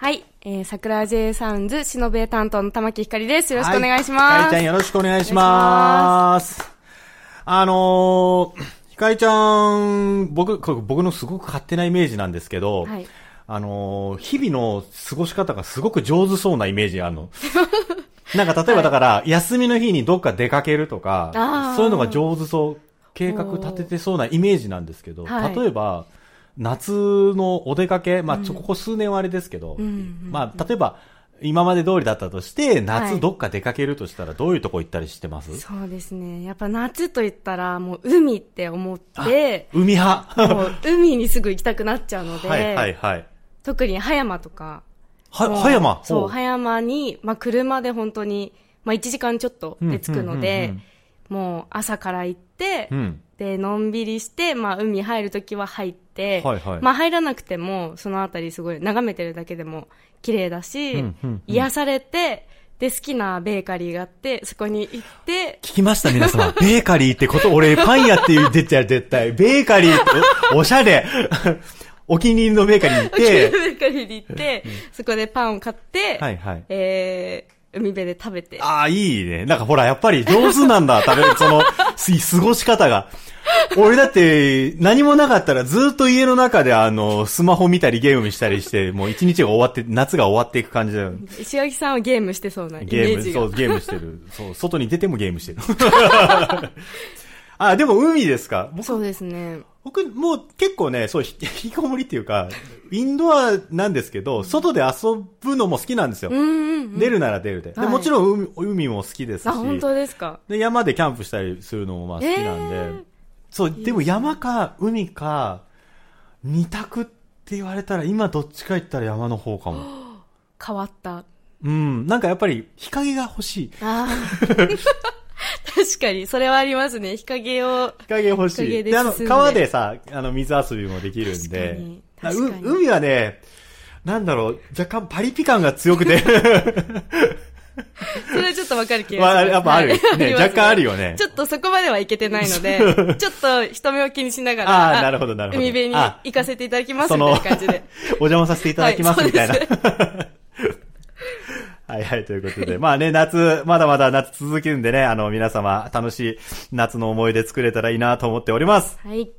はい、えー、桜 J サウンズ、しのべ担当の玉木ひかりです。よろしくお願いします。はい、ひかりちゃんよろしくお願いします。あのー、ひかりちゃん、僕、僕のすごく勝手なイメージなんですけど、はいあのー、日々の過ごし方がすごく上手そうなイメージあるの。なんか例えばだから、休みの日にどっか出かけるとかそういうのが上手そう、計画立ててそうなイメージなんですけど、はい例えば、夏のお出かけ、まあ、ここ数年はあれですけど、まあ、例えば、今まで通りだったとして、は夏いどっか出かけるとしたら、どういうとこ行ったりしてます、そうですね。やっぱ夏と言ったら、もう海って思って、海派。もう海にすぐ行きたくなっちゃうので、はいはいはい。特に葉山とか、は、葉山？そう、ほ葉山に、まあ車で本当に、まあ1時間ちょっとで着くので、もう朝から行って、うん。で、のんびりして、まあ海入るときは入って、はいはいまあ入らなくても、そのあたりすごい眺めてるだけでも綺麗だし、うんうんうん癒されて、で、好きなベーカリーがあって、そこに行って、聞きました皆様。ベーカリーってこと、俺パン屋って言ってたよ、絶対。ベーカリーって、おおしゃれ。お気に入りのベーカリーに行っベて、ーカリーに行って、そこでパンを買って、はいはいえー、海辺で食べて。ああ、いいね。なんかほら、やっぱり上手なんだ、食べる、その、す、過ごし方が。俺だって、何もなかったらずっと家の中であの、スマホ見たりゲームしたりして、もう一日が終わって、夏が終わっていく感じだよ。石垣さんはゲームしてそうなイメゲーム、ージが。そう、ゲームしてる。そう、外に出てもゲームしてる。あ、でも海ですか？僕そうですね。僕、もう結構ね、そう、ひ引きこもりっていうか、インドアなんですけど、外で遊ぶのも好きなんですよ。うんうんうん。出るなら出るで。ではいもちろん海海も好きですし。あ、本当ですか？で、山でキャンプしたりするのもまあ好きなんで。えーそう、でも山か海か、二択って言われたら、今どっちか言ったら山の方かも。変わった。うん、なんかやっぱり日陰が欲しい。ああ。確かに、それはありますね。日陰を。日陰欲しい。でで、あの、川でさ、あの、水遊びもできるんで。確かに確かにう海はね、なんだろう、若干パリピ感が強くて。それはちょっとわかる気まあ、がします。やっぱある。はいね、ります若干あるよね。ちょっとそこまではいけてないので、ちょっと人目を気にしながら、ああ、なるほど、なるほど。海辺にあ行かせていただきますみたいな感じで。お邪魔させていただきます、はいみたいな。はいはい、ということで。まあね、夏、まだまだ夏続くんでね、あの、皆様、楽しい夏の思い出作れたらいいなと思っております。はい。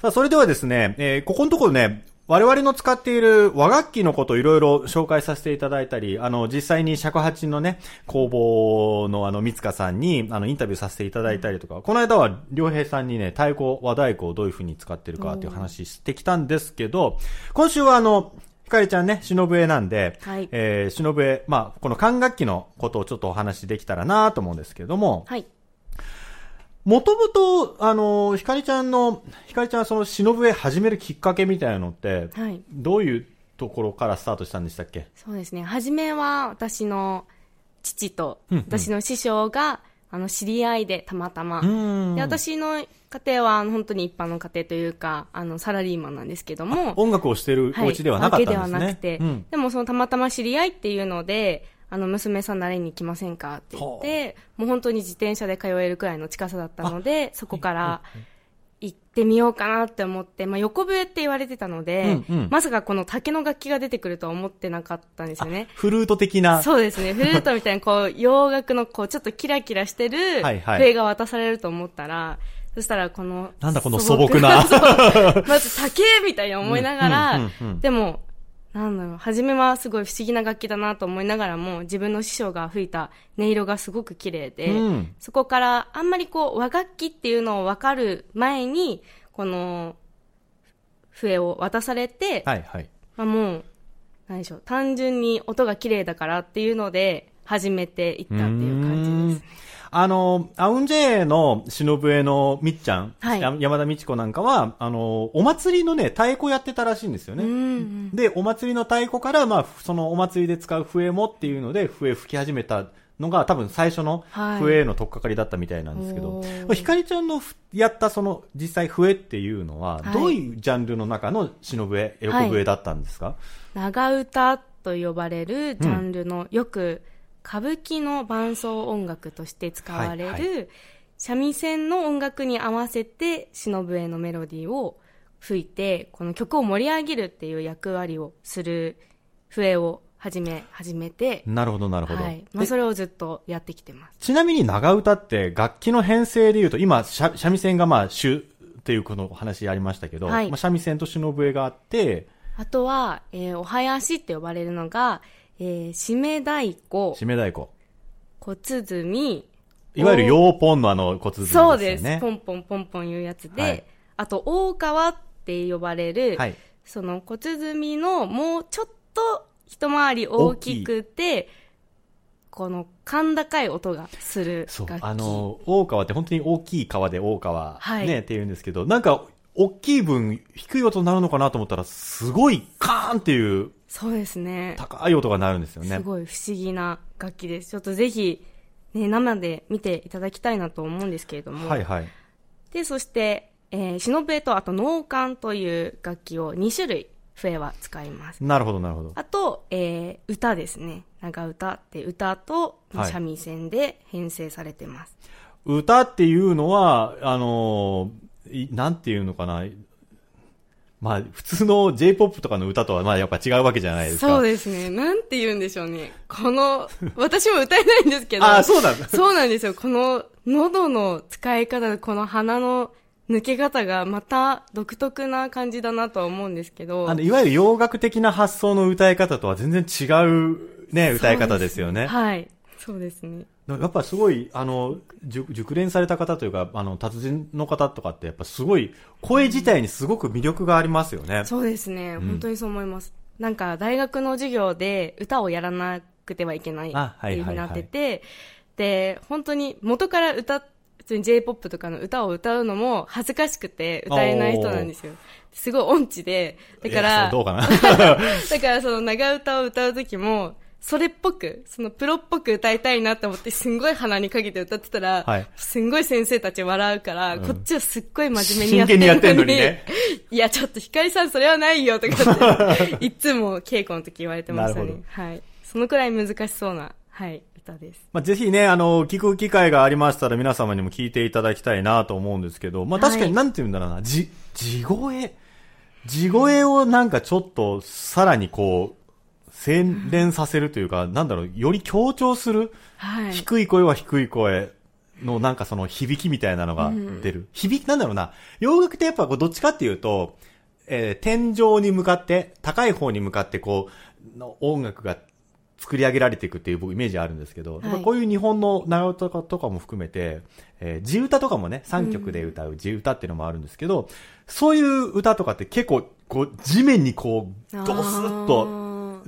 さあ、それではですね、えーここのところね、我々の使っている和楽器のことをいろいろ紹介させていただいたり、あの、実際に尺八のね、工房のあの、三塚さんに、あの、インタビューさせていただいたりとか、この間は良平さんにね、太鼓、和太鼓をどういう風に使ってるかっていう話してきたんですけど、今週はあの、ひかりちゃんね、忍笛なんで、はいえー、忍笛、まあ、この管楽器のことをちょっとお話できたらなと思うんですけども、はい。もともと、あの、ひかりちゃんの、ひかりちゃんはその忍笛始めるきっかけみたいなのって、はい。どういうところからスタートしたんでしたっけ？そうですね。初めは私の父と、うんうん私の師匠が、あの、知り合いでたまたま。んで、私の家庭はあの本当に一般の家庭というか、あの、サラリーマンなんですけども、音楽をしてるお家ではなかったんですね。わけではなくて、うんでもそのたまたま知り合いっていうので、あの、娘さん習いに来ませんかって言って、もう本当に自転車で通えるくらいの近さだったので、そこから行ってみようかなって思って、まあ横笛って言われてたので、うんうんまさかこの竹の楽器が出てくるとは思ってなかったんですよね。フルート的な。そうですね。フルートみたいな、こう、洋楽の、こう、ちょっとキラキラしてるはいはい笛が渡されると思ったら、そしたら、この、なんだこの素朴な まず、竹みたいに思いながら、うんうんうんうんでも、なんだろう、初めはすごい不思議な楽器だなと思いながらも、自分の師匠が吹いた音色がすごく綺麗で、うんそこから、あんまりこう、和楽器っていうのを分かる前に、この、笛を渡されて、はいはい。まあ、もう、何でしょう、単純に音が綺麗だからっていうので、始めていったっていう感じです。あの、アウンジェイの忍笛のみっちゃん、はい。や山田美智子なんかは、あの、お祭りのね、太鼓やってたらしいんですよね。うん。で、お祭りの太鼓から、まあ、そのお祭りで使う笛もっていうので、笛吹き始めたのが多分最初のはい。笛への取っかかりだったみたいなんですけど、おー。これひかりちゃんのふやったその実際笛っていうのは、はい。どういうジャンルの中の忍笛、横笛だったんですか、長唄と呼ばれるジャンルの、よく歌舞伎の伴奏音楽として使われる、はいは三味線の音楽に合わせて忍笛のメロディーを吹いてこの曲を盛り上げるっていう役割をする笛を始め始めて、なるほど、なるほど。はい。まあ、でそれをずっとやってきてます。ちなみに長唄って楽器の編成で言うと、今、三三味線がまあ主っていうこの話ありましたけど、はい。まあ、三味線と忍笛があって、あとは、えーお囃子って呼ばれるのが、えー、締め太鼓締め太鼓。小鼓いわゆるヨーポンのあの骨髄ですよね。そうです。ポンポンポンポンいうやつで、はいあと、大川って呼ばれる、はい。その小鼓のもうちょっと一回り大きくて、この甲高い音がするそう楽器。。あの、大川って本当に大きい川で大川、はいね、って言うんですけど、なんか、大きい分、低い音になるのかなと思ったら、すごいカーンっていうそうですね。高い音が鳴るんですよねす。ごい不思議な楽器です。ちょっとぜひ、ね、生で見ていただきたいなと思うんですけれども。はいはい。で、そして、えー、忍笛とあと能管という楽器を2種類笛は使います。なるほどなるほど。あと、えー、歌ですね。長歌って歌とはい三味線で編成されてます。歌っていうのは、あのいなんていうのかな。まあ、普通の J-POP とかの歌とは、まあ、やっぱ違うわけじゃないですか。そうですね。なんて言うんでしょうね。この、私も歌えないんですけど。ああ、そうなんだ。そうなんですよ。この喉の使い方、この鼻の抜け方がまた独特な感じだなとは思うんですけど。あの、いわゆる洋楽的な発想の歌い方とは全然違う、ね、歌い方ですよね。はい。そうですね。やっぱすごい、あの、熟熟練された方というか、あの、達人の方とかって、やっぱすごい、声自体にすごく魅力がありますよね。そうですね。ん本当にそう思います。なんか大学の授業で歌をやらなくてはいけないあっていうふうになはいはいはいってて、で、本当に元から歌、普通に J-POP とかの歌を歌うのも恥ずかしくて歌えない人なんですよ。すごい音痴で、だから、どうかな。だからその長歌を歌う時も、それっぽく、そのプロっぽく歌いたいなと思って、すんごい鼻にかけて歌ってたら、はいすんごい先生たち笑うから、んこっちはすっごい真面目にやってるのに。真剣にやってんのにね いや、ちょっとひかりさんそれはないよとかって、いつも稽古の時言われてましたね。はい。そのくらい難しそうな、はい、歌です。まあ、ぜひね、あの、聞く機会がありましたら皆様にも聞いていただきたいなと思うんですけど、まあ、確かはいになんて言うんだろうな、じ、地声地声をなんかちょっとさらにこう、洗練させるというか、なんだろう、より強調する、はい。低い声は低い声のなんかその響きみたいなのが出る。響き、なんだろうな、洋楽ってやっぱこうどっちかっていうと、えー天井に向かって、高い方に向かってこう、の音楽が作り上げられていくっていう僕イメージあるんですけど、いやっぱこういう日本の長唄とかも含めて、えー地歌とかもね、3曲で歌う地歌っていうのもあるんですけど、そういう歌とかって結構、こう、地面にこう、ドスッと、と。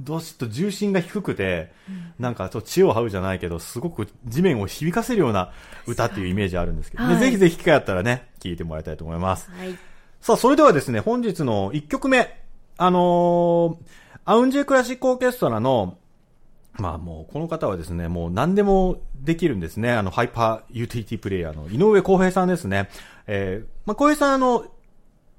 どうしと重心が低くて、なんかちょっと血を這うじゃないけど、すごく地面を響かせるような歌っていうイメージあるんですけど、ねはいぜひぜひ機会あったらね、聞いてもらいたいと思います。はい。さあ、それではですね、本日の1曲目、あのーアウンジェクラシックオーケストラの、まあもう、この方はですね、もう何でもできるんですね。あの、ハイパーユーティリティプレイヤーの井上康平さんですね。えー、まあ、康平さんあの、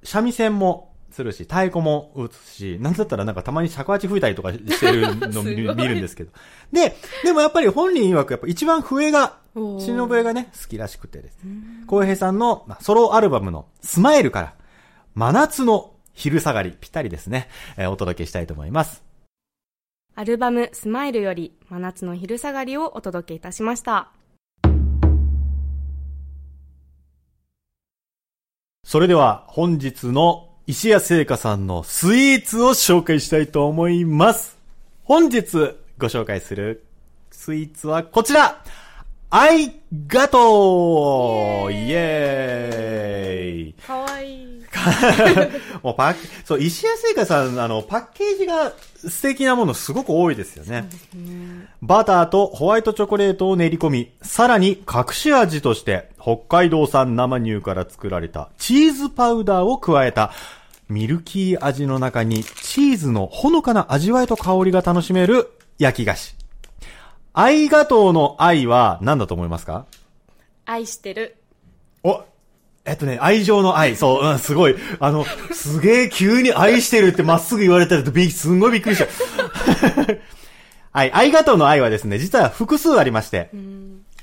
三味線もするし、太鼓も打つし、なんだったらなんかたまに尺八吹いたりとかしてるの 見るんですけど。で、でもやっぱり本人曰くやっぱ一番笛が、忍笛がね、好きらしくてですね。浩平さんのまあソロアルバムのスマイルから、真夏の昼下がり、ぴったりですね、えーお届けしたいと思います。アルバムスマイルより真夏の昼下がりをお届けいたしました。それでは本日の石谷製菓さんのスイーツを紹介したいと思います。本日ご紹介するスイーツはこちらアイガトーイエーイかわいい。もうパッ、そう、石谷製菓さん、あの、パッケージが素敵なものすごく多いですよね。バターとホワイトチョコレートを練り込み、さらに隠し味として北海道産生乳から作られたチーズパウダーを加えたミルキー味の中にチーズのほのかな味わいと香りが楽しめる焼き菓子。愛ガトーの愛は何だと思いますか？愛してる。お、えっとね、愛情の愛。そう、うん、すごい。あの、すげえ急に愛してるってまっすぐ言われたらび、すんごいびっくりした。はい、愛ガトーの愛はですね、実は複数ありまして、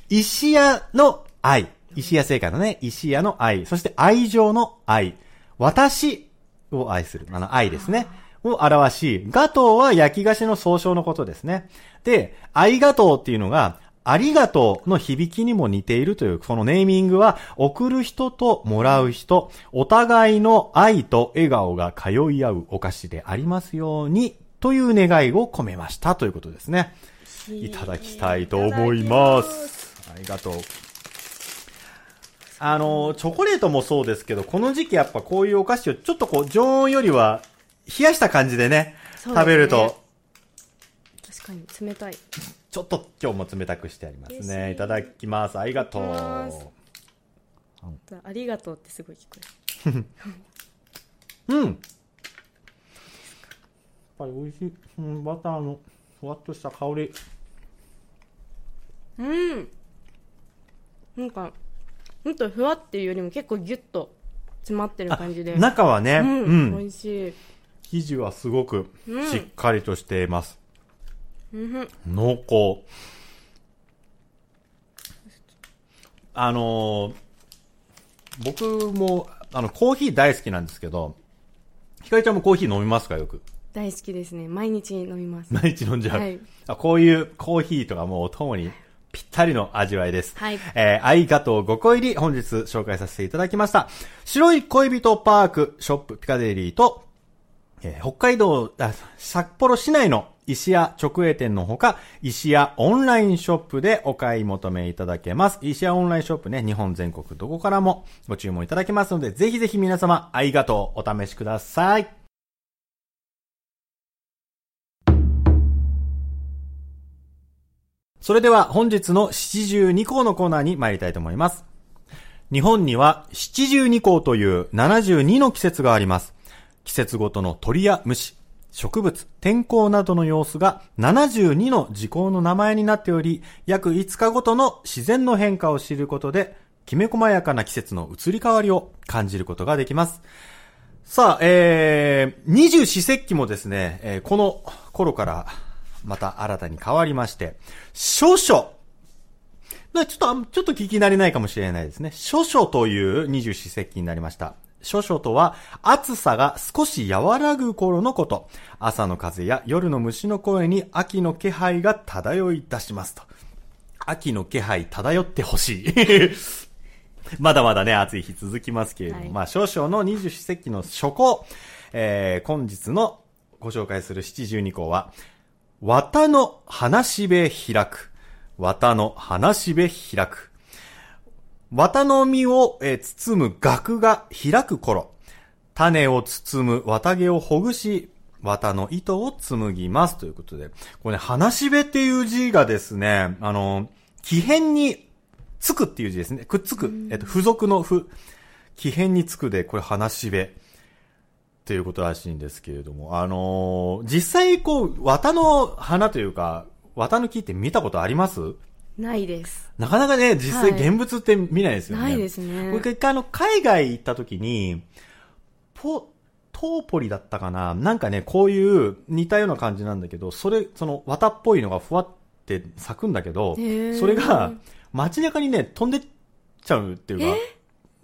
石屋の愛。石屋製菓のね、石屋の愛。そして愛情の愛。私を愛する。あの、愛ですね。を表し、ガトーは焼き菓子の総称のことですね。で、愛ガトーっていうのが、ありがとうの響きにも似ているという、そのネーミングは、送る人ともらう人、お互いの愛と笑顔が通い合うお菓子でありますように、という願いを込めましたということですね。いただきたいと思います。ありがとう。あの、チョコレートもそうですけど、この時期やっぱこういうお菓子をちょっとこう、常温よりは冷やした感じでね、ね食べると。確かに冷たい。ちょっと今日も冷たくしてありますね。いただきます。ありがとう。ありがとうってすごい聞こえる。うん。やっぱり美味しい。うん、バターのふわっとした香り。うん。なんか、ほんとふわっていうよりも結構ギュッと詰まってる感じで。中はね、うん、うん、美味しい。生地はすごくしっかりとしています。濃厚。あのー、僕も、あの、コーヒー大好きなんですけど、ひかりちゃんもコーヒー飲みますかよく？大好きですね。毎日飲みます。毎日飲んじゃう。はい、あこういうコーヒーとかもうお供にぴったりの味わいです。はい。えー、愛ガトー5個入り本日紹介させていただきました。白い恋人パークショップピカデリーと、えー、北海道あ、札幌市内の石屋直営店のほか、石屋オンラインショップでお買い求めいただけます。石屋オンラインショップね、日本全国どこからもご注文いただけますので、ぜひぜひ皆様、ありがとうお試しください。それでは本日の七十二項のコーナーに参りたいと思います。日本には七十二項という72の季節があります。季節ごとの鳥や虫、植物、天候などの様子が72の時効の名前になっており、約5日ごとの自然の変化を知ることで、きめ細やかな季節の移り変わりを感じることができます。さあ、えー、二十四節気もですね、えー、この頃からまた新たに変わりまして、少々、ちょっと、ちょっと聞き慣れないかもしれないですね。諸々という二十四節気になりました。諸々とは、暑さが少し和らぐ頃のこと。朝の風や夜の虫の声に秋の気配が漂い出しますと。秋の気配漂ってほしい。まだまだね、暑い日続きますけれども、はい、まあ、少々の二十四節気の初行、えー、本日のご紹介する七十二項は、綿の花しべ開く。綿の花しべ開く。綿の実を、え包む額が開く頃、種を包む綿毛をほぐし、綿の糸を紡ぎます。ということで、これね、花しべっていう字がですね、あの、木片につくっていう字ですね。くっつく。えっと、付属の付、木片につくで、これ花しべ。っていうことらしいんですけれども、あのー、実際こう、綿の花というか、綿の木って見たことあります？ないです。なかなかね、実際現物って見ないですよね。はい、ないですね。僕一回あの、海外行った時に、ポ、トーポリだったかな？なんかね、こういう似たような感じなんだけど、それ、その綿っぽいのがふわって咲くんだけど、それが街中にね、飛んでっちゃうっていうか、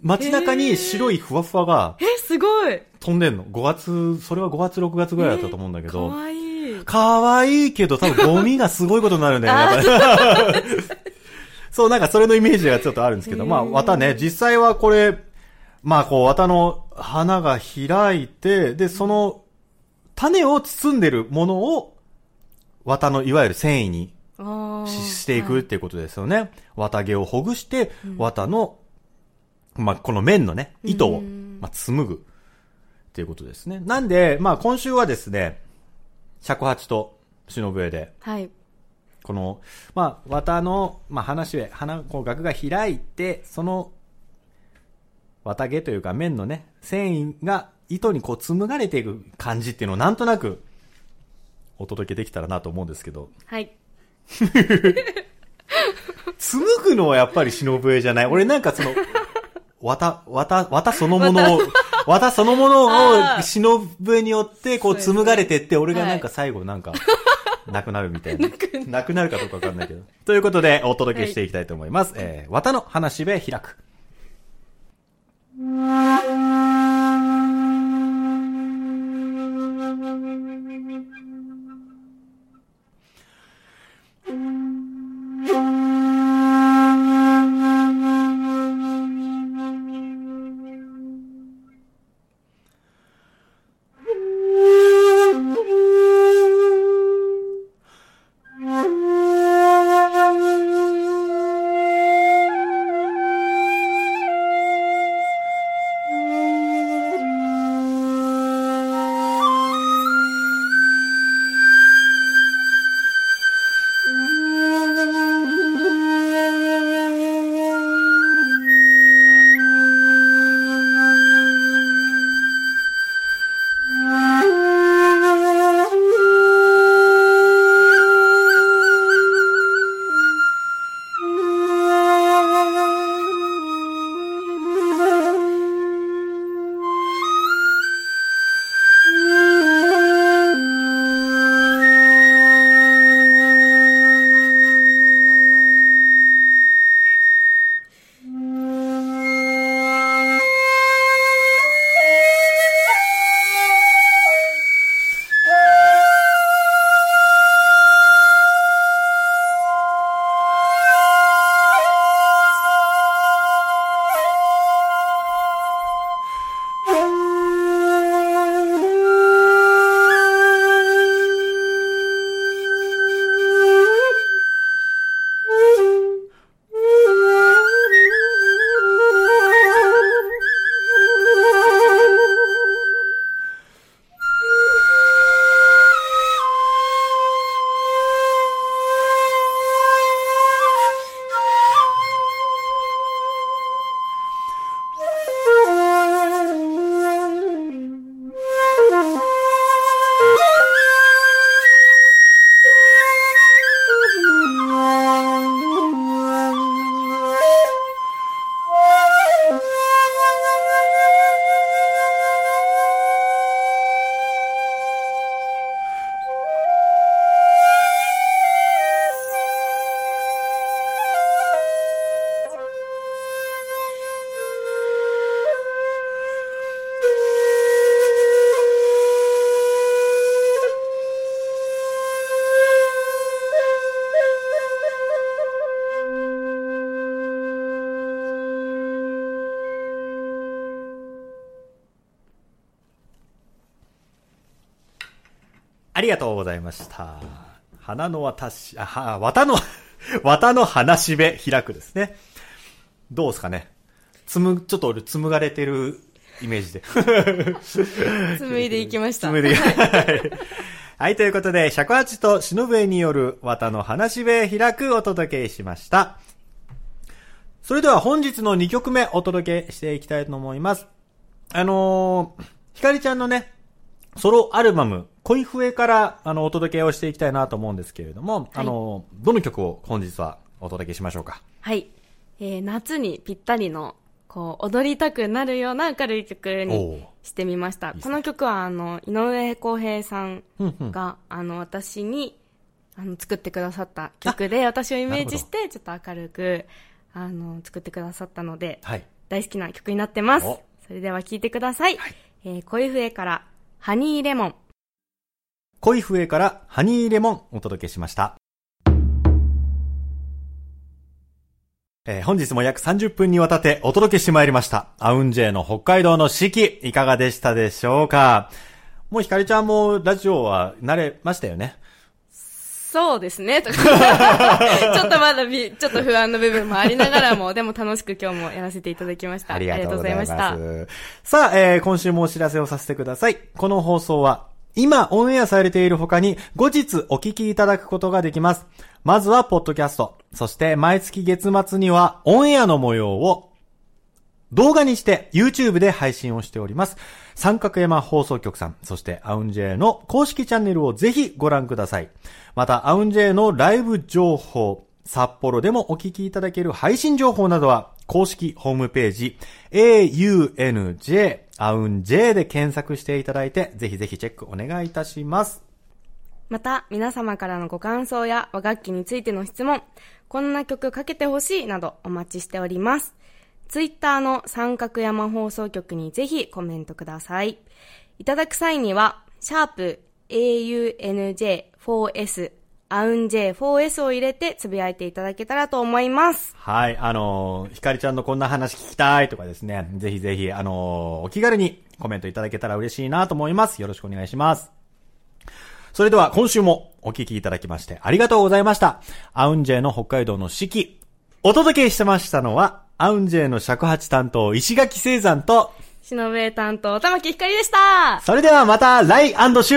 街中に白いふわふわが、え、すごい飛んでんの。5月、それは5月6月ぐらいだったと思うんだけど、かわいい。かわいいけど、多分ゴミがすごいことになるんだよね、やっぱり。そう、なんかそれのイメージがちょっとあるんですけど、まあ、綿ね、実際はこれ、まあ、こう、綿の花が開いて、で、その、種を包んでるものを、綿のいわゆる繊維にしていくっていうことですよね。はい、綿毛をほぐして、綿の、まあ、この面のね、糸を、まあ、紡ぐっていうことですね。なんで、まあ、今週はですね、尺八と忍笛で、はい。この、まあ、綿の、まあ、話へ、花、こう、額が開いて、その、綿毛というか綿のね、繊維が糸にこう紡がれていく感じっていうのをなんとなくお届けできたらなと思うんですけど、はい。紡ぐのはやっぱり忍笛じゃない？俺なんかその、綿、綿、綿そのものを、綿そのものを忍笛によってこう紡がれてって、俺がなんかはい最後なんか、なくなるみたいな。なくなるかどうかわかんないけど。ということで、お届けしていきたいと思います。えー、綿の話しべ開く。ありがとうございました。花の渡し、あ、は、綿の、綿の話しべ開くですね。どうですかね。つむ、ちょっと俺紡がれてるイメージで。紡いでいきました。紡いではい。はい、ということで、尺八と忍笛による綿の話しべ開くお届けしました。それでは本日の2曲目お届けしていきたいと思います。あのー、ひかりちゃんのね、ソロアルバム、恋笛から、あの、お届けをしていきたいなと思うんですけれども、あのー、どの曲を本日はお届けしましょうか？はい。えー、夏にぴったりの、こう、踊りたくなるような明るい曲にしてみました。ねこの曲は、あの、井上康平さんうんうんが、あの、私に、あの、作ってくださった曲で、私をイメージして、ちょっと明るく、あの、作ってくださったので、はい。大好きな曲になってますお。それでは聴いてください。はいえー、恋笛から、ハニーレモン。恋笛からハニーレモンお届けしました。えー本日も約30分にわたってお届けしてまいりました。アウンジェイの北海道の四季、いかがでしたでしょうか？もうひかりちゃんもラジオは慣れましたよね？そうですね。とか ちょっとまだび、ちょっと不安の部分もありながらも、でも楽しく今日もやらせていただきました。ありがとうございます。ありがとうございまさあ、えー今週もお知らせをさせてください。この放送は、今オンエアされている他に後日お聞きいただくことができます。まずはポッドキャスト、そして毎月月末にはオンエアの模様を動画にして YouTube で配信をしております。三角山放送局さん、そしてアウンジェイの公式チャンネルをぜひご覧ください。また、アウンジェイのライブ情報、札幌でもお聞きいただける配信情報などは、公式ホームページ、aunj、アウンジェイで検索していただいて、ぜひぜひチェックお願いいたします。また、皆様からのご感想や和楽器についての質問、こんな曲かけてほしいなどお待ちしております。ツイッターの三角山放送局にぜひコメントください。いただく際には、シャープ AUNJ4S、アウン J4S を入れてつぶやいていただけたらと思います。はい、あのーひかりちゃんのこんな話聞きたいとかですね、ぜひぜひ、あのーお気軽にコメントいただけたら嬉しいなと思います。よろしくお願いします。それでは今週もお聞きいただきましてありがとうございました。アウンジェイの北海道の四季。お届けしてましたのは、アウンジェイの尺八担当石垣聖山と、しのべ担当、玉木ひかりでしたそれではまた来週